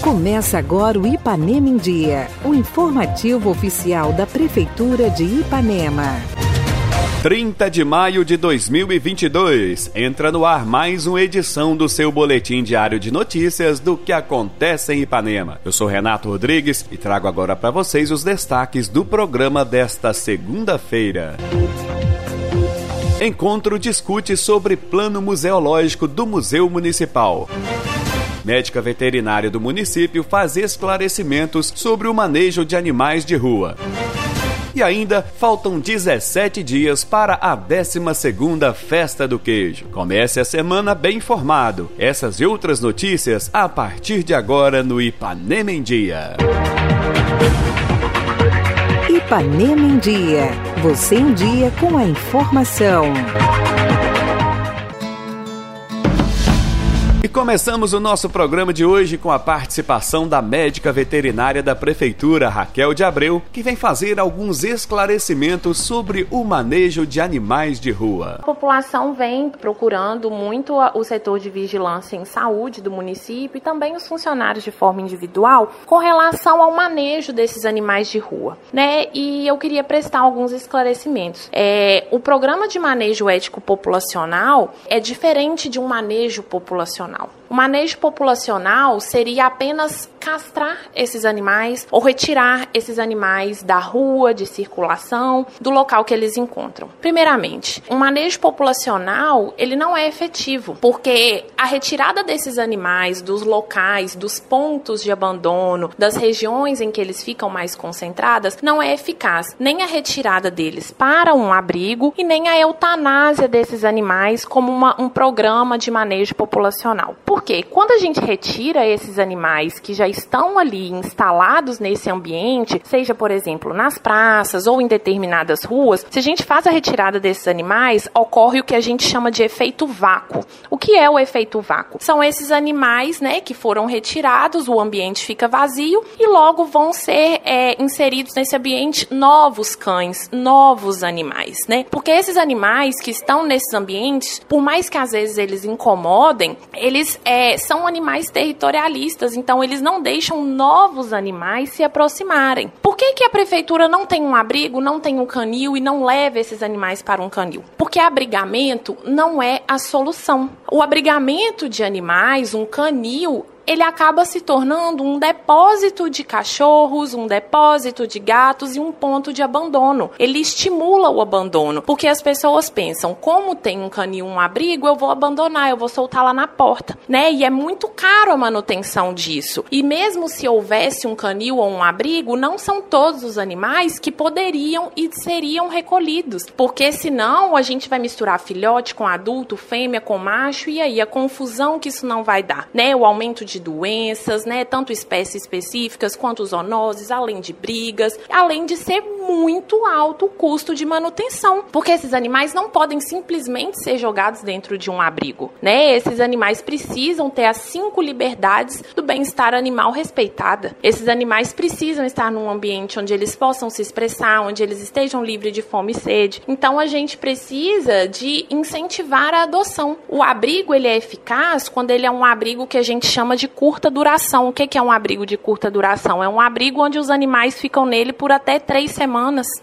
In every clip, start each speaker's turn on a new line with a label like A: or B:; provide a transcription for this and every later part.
A: Começa agora o Ipanema em Dia, o informativo oficial da Prefeitura de Ipanema.
B: 30 de maio de 2022. Entra no ar mais uma edição do seu boletim diário de notícias do que acontece em Ipanema. Eu sou Renato Rodrigues e trago agora para vocês os destaques do programa desta segunda-feira. Encontro discute sobre plano museológico do Museu Municipal. Médica veterinária do município faz esclarecimentos sobre o manejo de animais de rua. E ainda faltam 17 dias para a 12ª Festa do Queijo. Comece a semana bem informado. Essas e outras notícias a partir de agora no Ipanema em Dia.
A: Ipanema em Dia. Você em dia com a informação.
B: E começamos o nosso programa de hoje com a participação da médica veterinária da Prefeitura, Raquel de Abreu, que vem fazer alguns esclarecimentos sobre o manejo de animais de rua.
C: A população vem procurando muito o setor de vigilância em saúde do município e também os funcionários de forma individual com relação ao manejo desses animais de rua, né? E eu queria prestar alguns esclarecimentos. É, o programa de manejo ético populacional é diferente de um manejo populacional populacional. O manejo populacional seria apenas castrar esses animais ou retirar esses animais da rua, de circulação, do local que eles encontram. Primeiramente, o manejo populacional, ele não é efetivo, porque a retirada desses animais dos locais, dos pontos de abandono, das regiões em que eles ficam mais concentradas, não é eficaz. Nem a retirada deles para um abrigo e nem a eutanásia desses animais como uma, um programa de manejo populacional. Porque quando a gente retira esses animais que já estão ali instalados nesse ambiente, seja, por exemplo, nas praças ou em determinadas ruas, se a gente faz a retirada desses animais, ocorre o que a gente chama de efeito vácuo. O que é o efeito vácuo? São esses animais, né, que foram retirados, o ambiente fica vazio e logo vão ser é, inseridos nesse ambiente novos cães, novos animais, né? Porque esses animais que estão nesses ambientes, por mais que às vezes eles incomodem, eles é, são animais territorialistas, então eles não deixam novos animais se aproximarem. Por que, que a prefeitura não tem um abrigo, não tem um canil e não leva esses animais para um canil? Porque abrigamento não é a solução. O abrigamento de animais, um canil, ele acaba se tornando um depósito de cachorros, um depósito de gatos e um ponto de abandono. Ele estimula o abandono, porque as pessoas pensam, como tem um canil, um abrigo, eu vou abandonar, eu vou soltar lá na porta, né? E é muito caro a manutenção disso. E mesmo se houvesse um canil ou um abrigo, não são todos os animais que poderiam e seriam recolhidos, porque senão a gente vai misturar filhote com adulto, fêmea com macho e aí a confusão que isso não vai dar, né? O aumento de doenças, né? Tanto espécies específicas quanto zoonoses, além de brigas, além de ser muito alto o custo de manutenção, porque esses animais não podem simplesmente ser jogados dentro de um abrigo, né? Esses animais precisam ter as cinco liberdades do bem-estar animal respeitada. Esses animais precisam estar num ambiente onde eles possam se expressar, onde eles estejam livres de fome e sede. Então a gente precisa de incentivar a adoção. O abrigo ele é eficaz quando ele é um abrigo que a gente chama de curta duração. O que é um abrigo de curta duração? É um abrigo onde os animais ficam nele por até três semanas.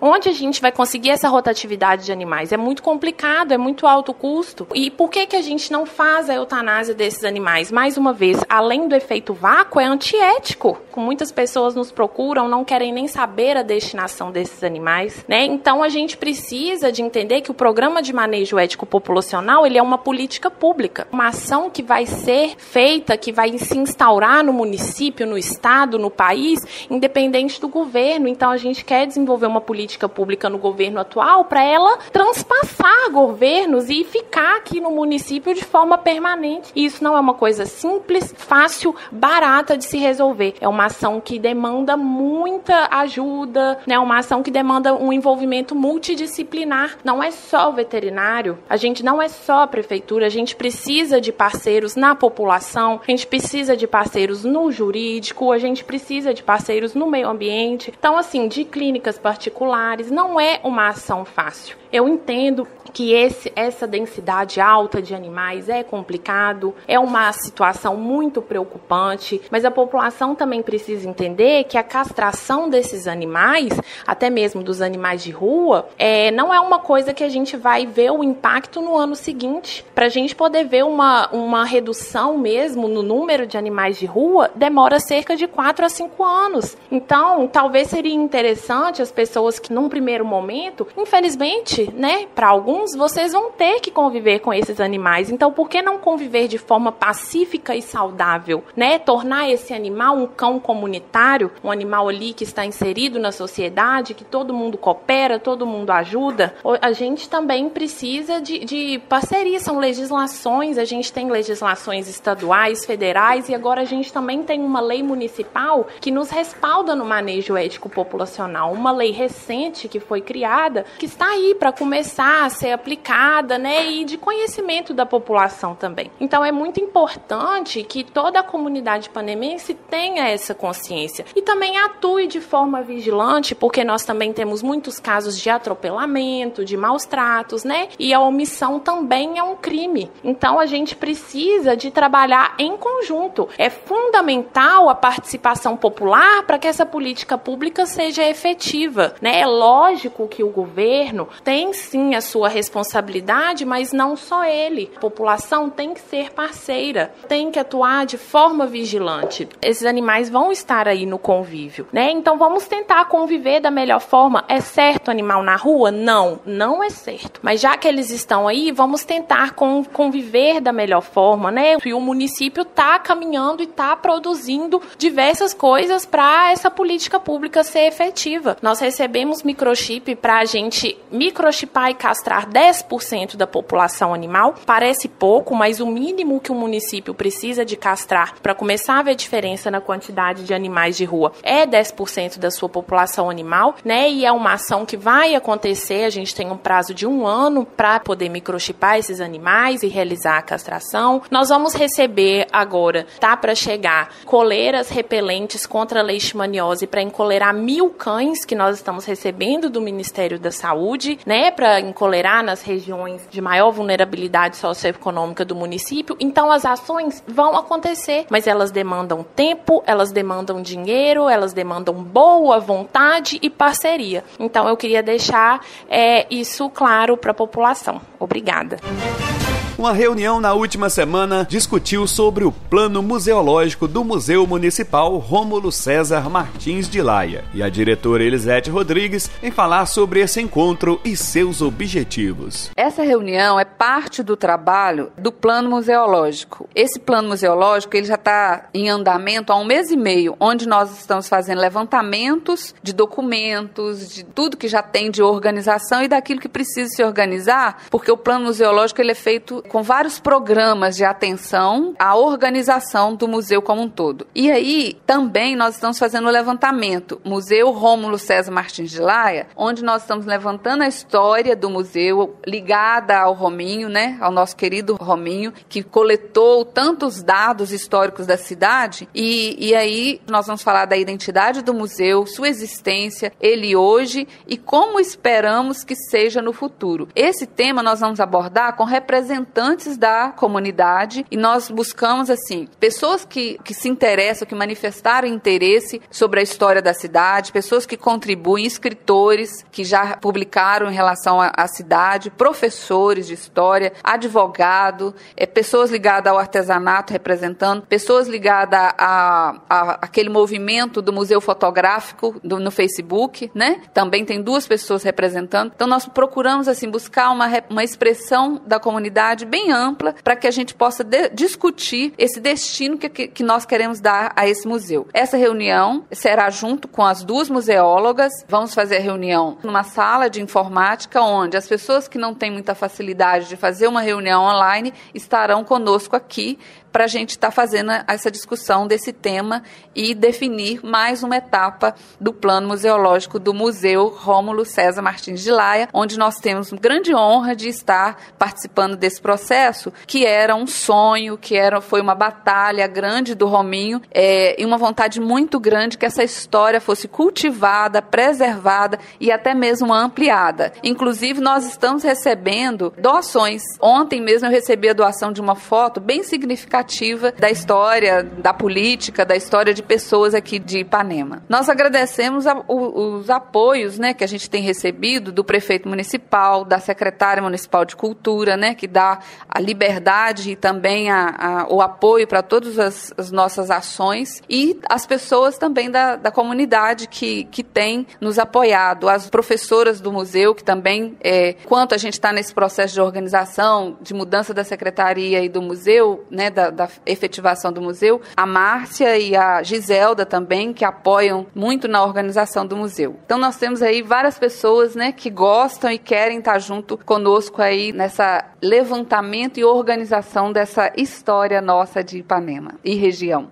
C: Onde a gente vai conseguir essa rotatividade de animais? É muito complicado, é muito alto custo. E por que, que a gente não faz a eutanásia desses animais? Mais uma vez, além do efeito vácuo, é antiético. Muitas pessoas nos procuram, não querem nem saber a destinação desses animais. Né? Então a gente precisa de entender que o programa de manejo ético populacional ele é uma política pública, uma ação que vai ser feita, que vai se instaurar no município, no estado, no país, independente do governo. Então a gente quer desenvolver uma política pública no governo atual para ela transpassar governos e ficar aqui no município de forma permanente. E isso não é uma coisa simples, fácil, barata de se resolver. É uma ação que demanda muita ajuda, né? Uma ação que demanda um envolvimento multidisciplinar. Não é só o veterinário, a gente não é só a prefeitura, a gente precisa de parceiros na população, a gente precisa de parceiros no jurídico, a gente precisa de parceiros no meio ambiente. Então, assim, de clínicas particulares. Não é uma ação fácil. Eu entendo que esse, essa densidade alta de animais é complicado, é uma situação muito preocupante, mas a população também precisa entender que a castração desses animais, até mesmo dos animais de rua, é, não é uma coisa que a gente vai ver o impacto no ano seguinte. Para a gente poder ver uma, uma redução mesmo no número de animais de rua, demora cerca de 4 a 5 anos. Então, talvez seria interessante as pessoas que, num primeiro momento, infelizmente, né, para alguns, vocês vão ter que conviver com esses animais. Então, por que não conviver de forma pacífica e saudável, né? Tornar esse animal um cão comunitário, um animal ali que está inserido na sociedade, que todo mundo coopera, todo mundo ajuda. A gente também precisa de, de parceria, são legislações, a gente tem legislações estaduais, federais e agora a gente também tem uma lei municipal que nos respalda no manejo ético populacional, uma lei recente que foi criada, que está aí para começar a ser aplicada, né, e de conhecimento da população também. Então é muito importante que toda a comunidade panemense tenha essa consciência e também atue de forma vigilante, porque nós também temos muitos casos de atropelamento, de maus tratos, né? E a omissão também é um crime. Então a gente precisa de trabalhar em conjunto. É fundamental a participação popular para que essa política pública seja efetiva, né? É lógico que o governo tem sim a sua responsabilidade, mas não só ele. A população tem que ser parceira, tem que atuar de forma vigilante. Esses animais vão estar aí no convívio, né? Então vamos tentar conviver da melhor forma. É certo animal na rua? Não, não é certo. Mas já que eles estão aí, vamos tentar conviver da melhor forma, né? E o município está caminhando e está produzindo diversas coisas para essa política pública ser efetiva. Nós recebemos microchip para a gente microchipar e castrar 10% da população animal. Parece pouco, mas o mínimo que o município precisa de castrar para começar a ver diferença na quantidade de animais de rua é 10% da sua população animal, né? E é uma ação que vai acontecer. A gente tem um prazo de um ano para poder microchipar esses animais e realizar a castração. Nós vamos receber agora, tá para chegar, coleiras repelentes contra a leishmaniose para encolerar mil cães que nós estamos recebendo do Ministério da Saúde, né? Para encolerar nas regiões de maior vulnerabilidade socioeconômica do município. Então as ações vão acontecer, mas elas demandam tempo, elas demandam dinheiro, elas demandam boa vontade e parceria. Então eu queria deixar é, isso claro para a população. Obrigada.
B: Uma reunião na última semana discutiu sobre o plano museológico do Museu Municipal Rômulo César Martins de Laia e a diretora Elisete Rodrigues em falar sobre esse encontro e seus objetivos.
D: Essa reunião é parte do trabalho do plano museológico. Esse plano museológico ele já está em andamento há um mês e meio, onde nós estamos fazendo levantamentos de documentos, de tudo que já tem de organização e daquilo que precisa se organizar, porque o plano museológico ele é feito com vários programas de atenção à organização do museu como um todo. E aí, também nós estamos fazendo o levantamento Museu Rômulo César Martins de Laia, onde nós estamos levantando a história do museu ligada ao Rominho, né, ao nosso querido Rominho, que coletou tantos dados históricos da cidade. E, e aí nós vamos falar da identidade do museu, sua existência, ele hoje e como esperamos que seja no futuro. Esse tema nós vamos abordar com representantes representantes da comunidade e nós buscamos, assim, pessoas que, que se interessam, que manifestaram interesse sobre a história da cidade, pessoas que contribuem, escritores que já publicaram em relação à, cidade, professores de história, advogado, é, pessoas ligadas ao artesanato representando, pessoas ligadas a, a, aquele movimento do Museu Fotográfico do, no Facebook, né? Também tem duas pessoas representando. Então nós procuramos assim buscar uma, uma expressão da comunidade bem ampla para que a gente possa discutir esse destino que, que, que nós queremos dar a esse museu. Essa reunião será junto com as duas museólogas. Vamos fazer a reunião numa sala de informática onde as pessoas que não têm muita facilidade de fazer uma reunião online estarão conosco aqui para a gente estar tá fazendo essa discussão desse tema e definir mais uma etapa do plano museológico do Museu Rômulo César Martins de Laia, onde nós temos grande honra de estar participando desse processo que era um sonho, que era, foi uma batalha grande do Rominho é, e uma vontade muito grande que essa história fosse cultivada, preservada e até mesmo ampliada. Inclusive, nós estamos recebendo doações. Ontem mesmo eu recebi a doação de uma foto bem significativa da história, da política, da história de pessoas aqui de Ipanema. Nós agradecemos a, os apoios né, que a gente tem recebido do prefeito municipal, da secretária municipal de cultura, né, que dá a liberdade e também a, a, o apoio para todas as, as, nossas ações e as pessoas também da, da comunidade que, que tem nos apoiado, as professoras do museu que também, é, quanto a gente está nesse processo de organização, de mudança da secretaria e do museu, né, da, da efetivação do museu, a Márcia e a Giselda também, que apoiam muito na organização do museu. Então nós temos aí várias pessoas, né, que gostam e querem estar junto conosco aí nessa levantamento e organização dessa história nossa de Ipanema e região.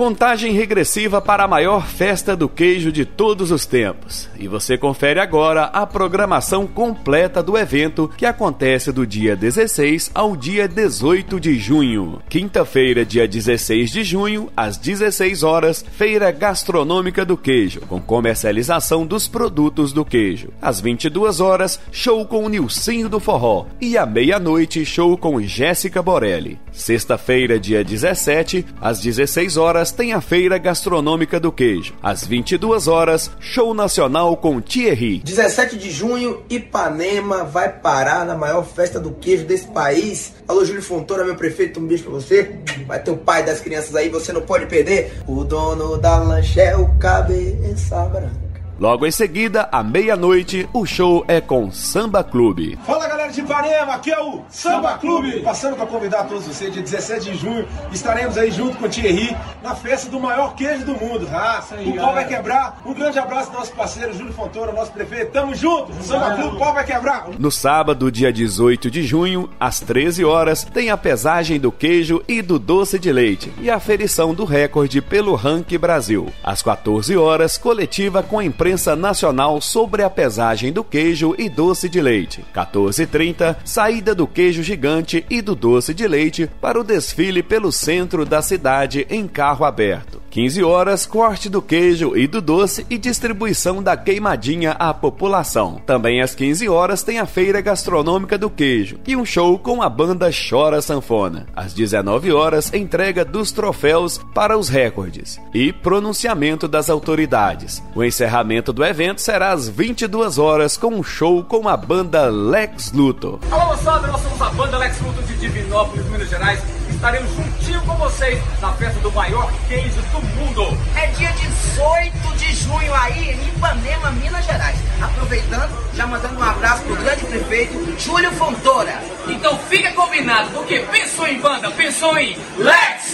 B: Contagem regressiva para a maior festa do queijo de todos os tempos. E você confere agora a programação completa do evento que acontece do dia 16 ao dia 18 de junho. Quinta-feira, dia 16 de junho, às 16 horas, Feira Gastronômica do Queijo, com comercialização dos produtos do queijo. Às 22 horas, show com Nilcinho do Forró. E à meia-noite, show com Jéssica Borelli. Sexta-feira, dia 17, às 16 horas, tem a Feira Gastronômica do Queijo. Às 22 horas, show nacional com Thierry.
E: 17 de junho, Ipanema vai parar na maior festa do queijo desse país. Alô, Júlio Fontoura, meu prefeito, um beijo pra você. Vai ter o pai das crianças aí, você não pode perder. O dono da lanche é o cabeça branca.
B: Logo em seguida, à meia-noite, o show é com Samba Clube.
F: Fala galera de Ipanema, aqui é o Samba Clube. Passando para convidar todos vocês, dia 17 de junho, estaremos aí junto com o Thierry na festa do maior queijo do mundo. Ah, o pau vai quebrar. Um grande abraço ao nosso parceiro Júlio Fontoura, nosso prefeito. Tamo junto. Samba Clube, o pau vai quebrar.
B: No sábado, dia 18 de junho, às 13 horas, tem a pesagem do queijo e do doce de leite e a aferição do recorde pelo Rank Brasil. Às 14 horas, coletiva com a imprensa imprensa nacional sobre a pesagem do queijo e doce de leite. 14h30, saída do queijo gigante e do doce de leite para o desfile pelo centro da cidade em carro aberto. 15 horas, corte do queijo e do doce e distribuição da queimadinha à população. Também às 15 horas tem a feira gastronômica do queijo e um show com a banda Chora Sanfona. Às 19 horas, entrega dos troféus para os recordes e pronunciamento das autoridades. O encerramento do evento será às 22 horas com um show com a banda Lex Luthor.
G: Alô, moçada, nós somos a banda Lex Luthor de Divinópolis, Minas Gerais estaremos juntinho com vocês na festa do maior queijo do mundo.
H: É dia 18 de junho aí em Ipanema, Minas Gerais. Aproveitando, já mandando um abraço pro grande prefeito Júlio Fontoura.
G: Então fica combinado, porque pensou em banda, pensou em Lex!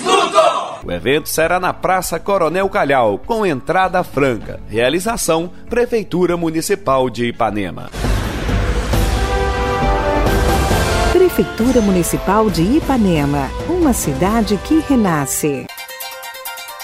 B: O evento será na Praça Coronel Calhau, com entrada franca. Realização: Prefeitura Municipal de Ipanema.
A: Prefeitura Municipal de Ipanema, uma cidade que renasce.